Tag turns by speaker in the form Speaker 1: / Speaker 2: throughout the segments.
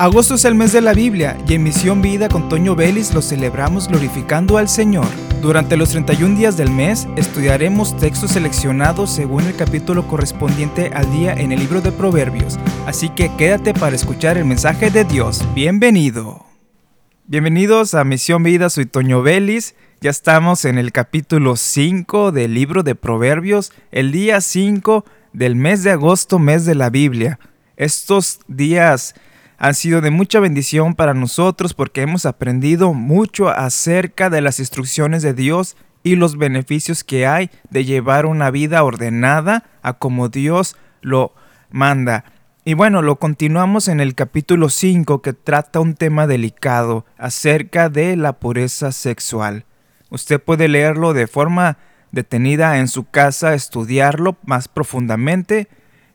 Speaker 1: Agosto es el mes de la Biblia y en Misión Vida con Toño Vélez lo celebramos glorificando al Señor. Durante los 31 días del mes estudiaremos textos seleccionados según el capítulo correspondiente al día en el libro de Proverbios, así que quédate para escuchar el mensaje de Dios. Bienvenido. Bienvenidos a Misión Vida, soy Toño Vélez. Ya estamos en el capítulo 5 del libro de Proverbios, el día 5 del mes de agosto, mes de la Biblia. Estos días han sido de mucha bendición para nosotros porque hemos aprendido mucho acerca de las instrucciones de Dios y los beneficios que hay de llevar una vida ordenada a como Dios lo manda. Y bueno, lo continuamos en el capítulo 5 que trata un tema delicado acerca de la pureza sexual. Usted puede leerlo de forma detenida en su casa, estudiarlo más profundamente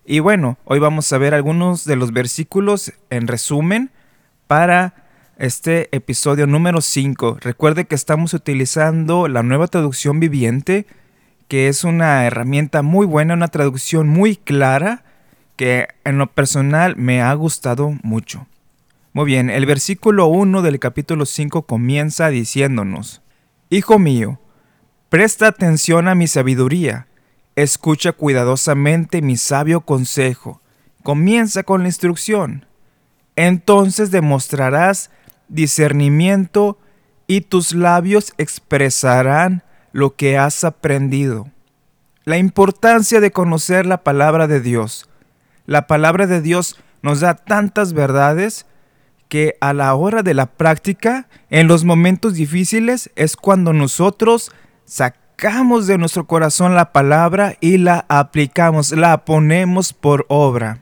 Speaker 1: y bueno, hoy vamos a ver algunos de los versículos en resumen para este episodio número 5. Recuerde que estamos utilizando la nueva traducción viviente, que es una herramienta muy buena, una traducción muy clara, que en lo personal me ha gustado mucho. Muy bien, el versículo 1 del capítulo 5 comienza diciéndonos, Hijo mío, presta atención a mi sabiduría Escucha cuidadosamente mi sabio consejo. Comienza con la instrucción. Entonces demostrarás discernimiento y tus labios expresarán lo que has aprendido. La importancia de conocer la palabra de Dios. La palabra de Dios nos da tantas verdades que a la hora de la práctica, en los momentos difíciles, es cuando nosotros sacamos sacamos de nuestro corazón la palabra y la aplicamos, la ponemos por obra.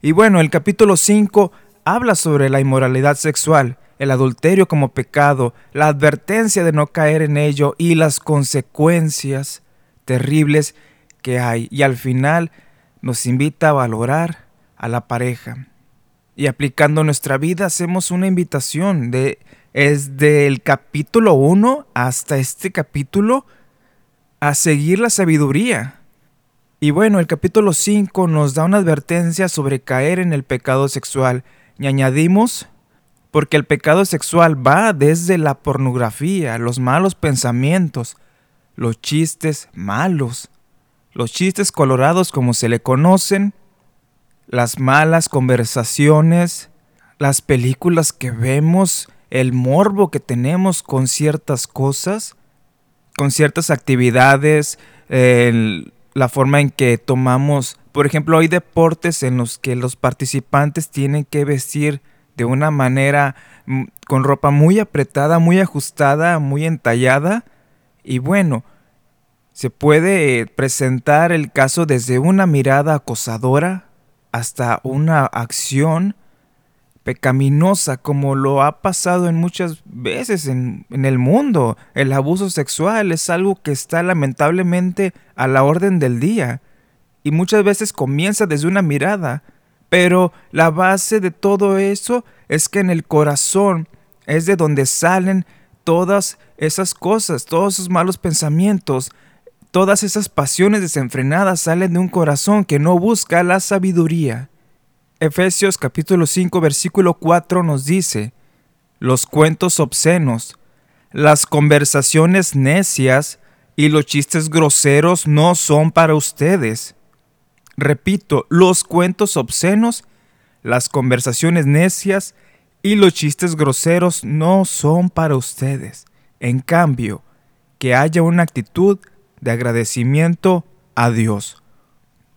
Speaker 1: Y bueno, el capítulo 5 habla sobre la inmoralidad sexual, el adulterio como pecado, la advertencia de no caer en ello y las consecuencias terribles que hay. Y al final nos invita a valorar a la pareja. Y aplicando nuestra vida hacemos una invitación de es del capítulo 1 hasta este capítulo a seguir la sabiduría. Y bueno, el capítulo 5 nos da una advertencia sobre caer en el pecado sexual. Y añadimos, porque el pecado sexual va desde la pornografía, los malos pensamientos, los chistes malos, los chistes colorados como se le conocen, las malas conversaciones, las películas que vemos, el morbo que tenemos con ciertas cosas, con ciertas actividades, la forma en que tomamos, por ejemplo, hay deportes en los que los participantes tienen que vestir de una manera mm, con ropa muy apretada, muy ajustada, muy entallada. Y bueno, se puede presentar el caso desde una mirada acosadora hasta una acción pecaminosa como lo ha pasado en muchas veces en, en, el mundo. El abuso sexual es algo que está lamentablemente a la orden del día y muchas veces comienza desde una mirada, pero la base de todo eso es que en el corazón es de donde salen todas esas cosas, todos esos malos pensamientos, todas esas pasiones desenfrenadas salen de un corazón que no busca la sabiduría. Efesios capítulo 5 versículo 4 nos dice, los cuentos obscenos, las conversaciones necias y los chistes groseros no son para ustedes. Repito, los cuentos obscenos, las conversaciones necias y los chistes groseros no son para ustedes. En cambio, que haya una actitud de agradecimiento a Dios.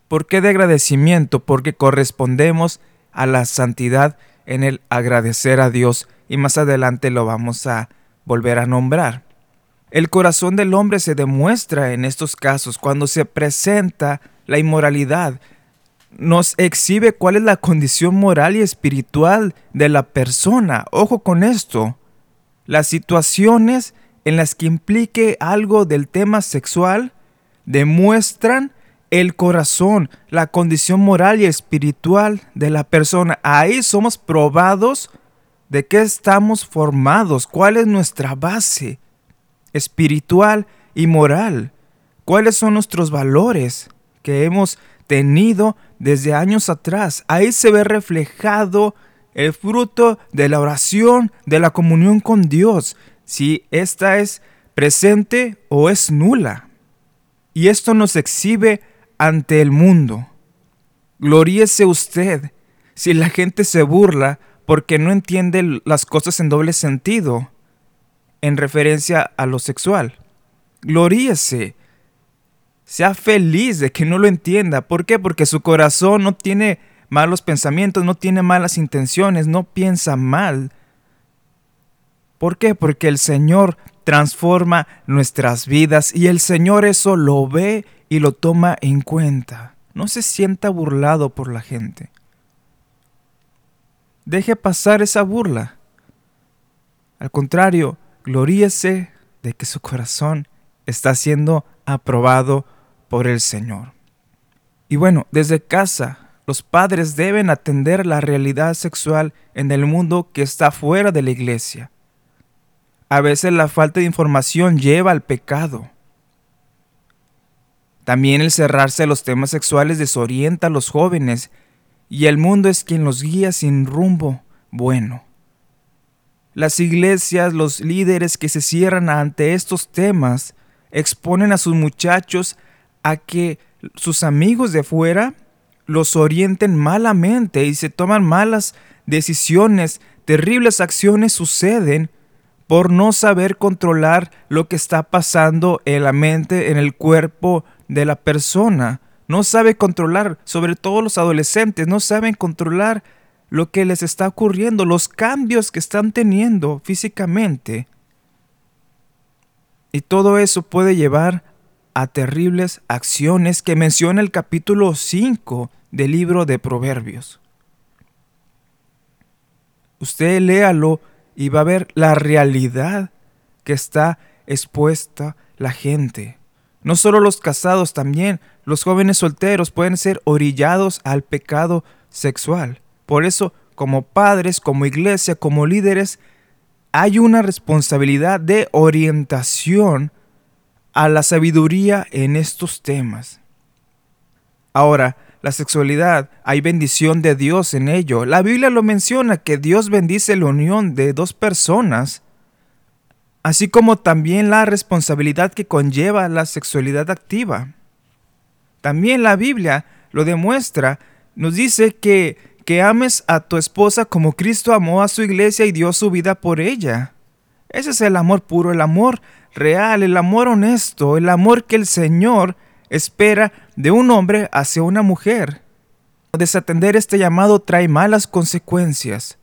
Speaker 1: ¿Por qué de agradecimiento? Porque correspondemos a la santidad en el agradecer a Dios y más adelante lo vamos a volver a nombrar. El corazón del hombre se demuestra en estos casos cuando se presenta la inmoralidad. Nos exhibe cuál es la condición moral y espiritual de la persona. Ojo con esto. Las situaciones en las que implique algo del tema sexual demuestran el corazón, la condición moral y espiritual de la persona. Ahí somos probados de qué estamos formados, cuál es nuestra base espiritual y moral, cuáles son nuestros valores que hemos tenido desde años atrás. Ahí se ve reflejado el fruto de la oración, de la comunión con Dios, si ésta es presente o es nula. Y esto nos exhibe ante el mundo. Gloríese usted si la gente se burla porque no entiende las cosas en doble sentido en referencia a lo sexual. Gloríese. Sea feliz de que no lo entienda. ¿Por qué? Porque su corazón no tiene malos pensamientos, no tiene malas intenciones, no piensa mal. ¿Por qué? Porque el Señor transforma nuestras vidas y el Señor eso lo ve y lo toma en cuenta. No se sienta burlado por la gente. Deje pasar esa burla. Al contrario, gloríese de que su corazón está siendo aprobado por el Señor. Y bueno, desde casa, los padres deben atender la realidad sexual en el mundo que está fuera de la iglesia. A veces la falta de información lleva al pecado. También el cerrarse a los temas sexuales desorienta a los jóvenes y el mundo es quien los guía sin rumbo bueno. Las iglesias, los líderes que se cierran ante estos temas, exponen a sus muchachos a que sus amigos de fuera los orienten malamente y se toman malas decisiones, terribles acciones suceden por no saber controlar lo que está pasando en la mente, en el cuerpo de la persona. No sabe controlar, sobre todo los adolescentes, no saben controlar lo que les está ocurriendo, los cambios que están teniendo físicamente. Y todo eso puede llevar a terribles acciones que menciona el capítulo 5 del libro de Proverbios. Usted léalo y va a ver la realidad que está expuesta la gente. No solo los casados, también los jóvenes solteros pueden ser orillados al pecado sexual. Por eso, como padres, como iglesia, como líderes, hay una responsabilidad de orientación a la sabiduría en estos temas. Ahora, la sexualidad, hay bendición de Dios en ello. La Biblia lo menciona que Dios bendice la unión de dos personas, así como también la responsabilidad que conlleva la sexualidad activa. También la Biblia lo demuestra, nos dice que, que ames a tu esposa como Cristo amó a su iglesia y dio su vida por ella. Ese es el amor puro, el amor real, el amor honesto, el amor que el Señor espera de un hombre hacia una mujer. Desatender este llamado trae malas consecuencias.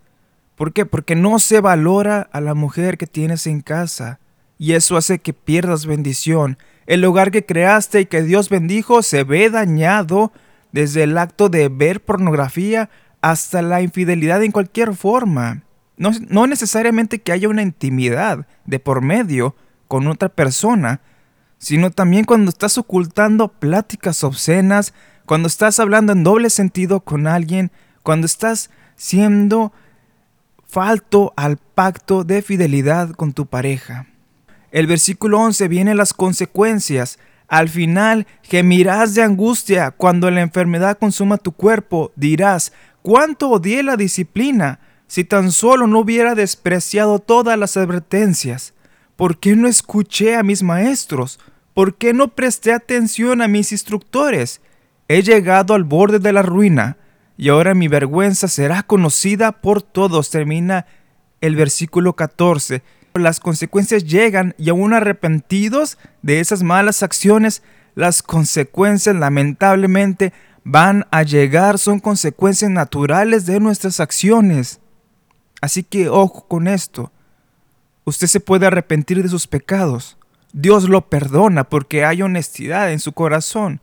Speaker 1: ¿Por qué? Porque no se valora a la mujer que tienes en casa y eso hace que pierdas bendición. El hogar que creaste y que Dios bendijo se ve dañado desde el acto de ver pornografía hasta la infidelidad en cualquier forma. No, no necesariamente que haya una intimidad de por medio con otra persona, sino también cuando estás ocultando pláticas obscenas, cuando estás hablando en doble sentido con alguien, cuando estás siendo falto al pacto de fidelidad con tu pareja. El versículo 11 viene las consecuencias. Al final gemirás de angustia cuando la enfermedad consuma tu cuerpo. Dirás, ¿cuánto odié la disciplina si tan solo no hubiera despreciado todas las advertencias? ¿Por qué no escuché a mis maestros? ¿Por qué no presté atención a mis instructores? He llegado al borde de la ruina y ahora mi vergüenza será conocida por todos. Termina el versículo 14. Las consecuencias llegan y aún arrepentidos de esas malas acciones, las consecuencias lamentablemente van a llegar, son consecuencias naturales de nuestras acciones. Así que ojo con esto. Usted se puede arrepentir de sus pecados Dios lo perdona porque hay honestidad en su corazón.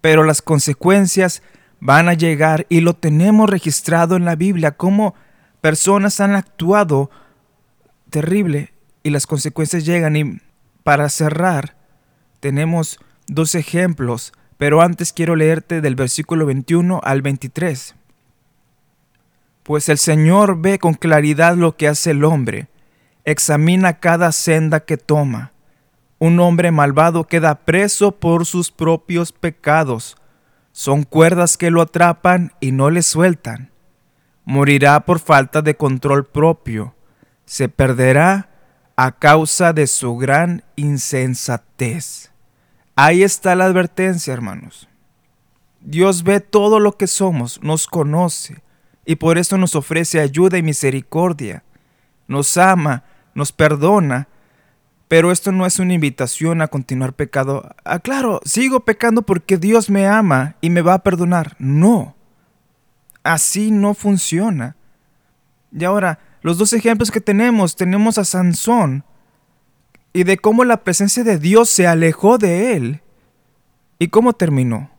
Speaker 1: Pero las consecuencias van a llegar y lo tenemos registrado en la Biblia como personas han actuado terrible y las consecuencias llegan y para cerrar tenemos dos ejemplos, pero antes quiero leerte del versículo 21 al 23. Pues el Señor ve con claridad lo que hace el hombre, examina cada senda que toma un hombre malvado queda preso por sus propios pecados. Son cuerdas que lo atrapan y no le sueltan. morirá por falta de control propio, se perderá a causa de su gran insensatez. Ahí está la advertencia, hermanos. Dios ve todo lo que somos, nos conoce, y por eso nos ofrece ayuda y misericordia. Nos ama, nos perdona, pero esto no es una invitación a continuar pecado. Ah, claro, sigo pecando porque Dios me ama y me va a perdonar. No, así no funciona. Y ahora, los dos ejemplos que tenemos, tenemos a Sansón y de cómo la presencia de Dios se alejó de él. ¿Y cómo terminó?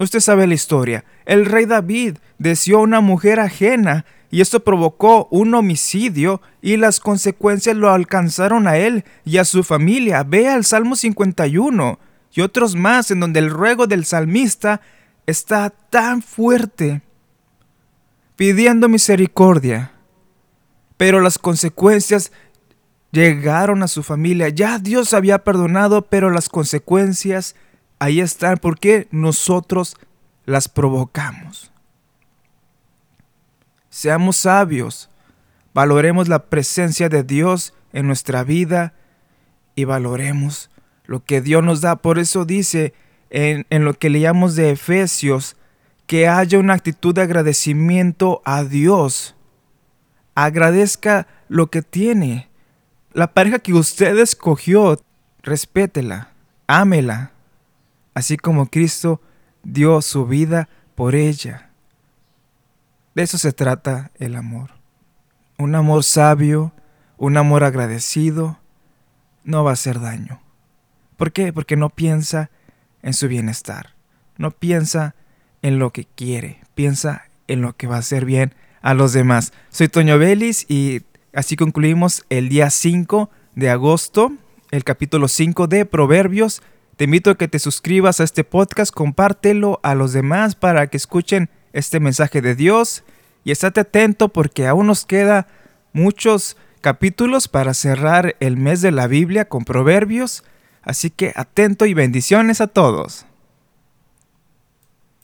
Speaker 1: Usted sabe la historia. El rey David deseó una mujer ajena y esto provocó un homicidio y las consecuencias lo alcanzaron a él y a su familia. Vea el Salmo 51 y otros más en donde el ruego del salmista está tan fuerte, pidiendo misericordia. Pero las consecuencias llegaron a su familia. Ya Dios había perdonado, pero las consecuencias ahí están porque nosotros las provocamos. Seamos sabios, valoremos la presencia de Dios en nuestra vida y valoremos lo que Dios nos da. Por eso dice en, lo que leíamos de Efesios, que haya una actitud de agradecimiento a Dios. Agradezca lo que tiene. La pareja que usted escogió, respétela, ámela, así como Cristo dio su vida por ella. De eso se trata el amor. Un amor sabio, un amor agradecido, no va a hacer daño. ¿Por qué? Porque no piensa en su bienestar, no piensa en lo que quiere, piensa en lo que va a hacer bien a los demás. Soy Toño Vélez y así concluimos el día 5 de agosto, el capítulo 5 de Proverbios. Te invito a que te suscribas a este podcast, compártelo a los demás para que escuchen este mensaje de Dios y estate atento porque aún nos queda muchos capítulos para cerrar el mes de la Biblia con proverbios, así que atento y bendiciones a todos.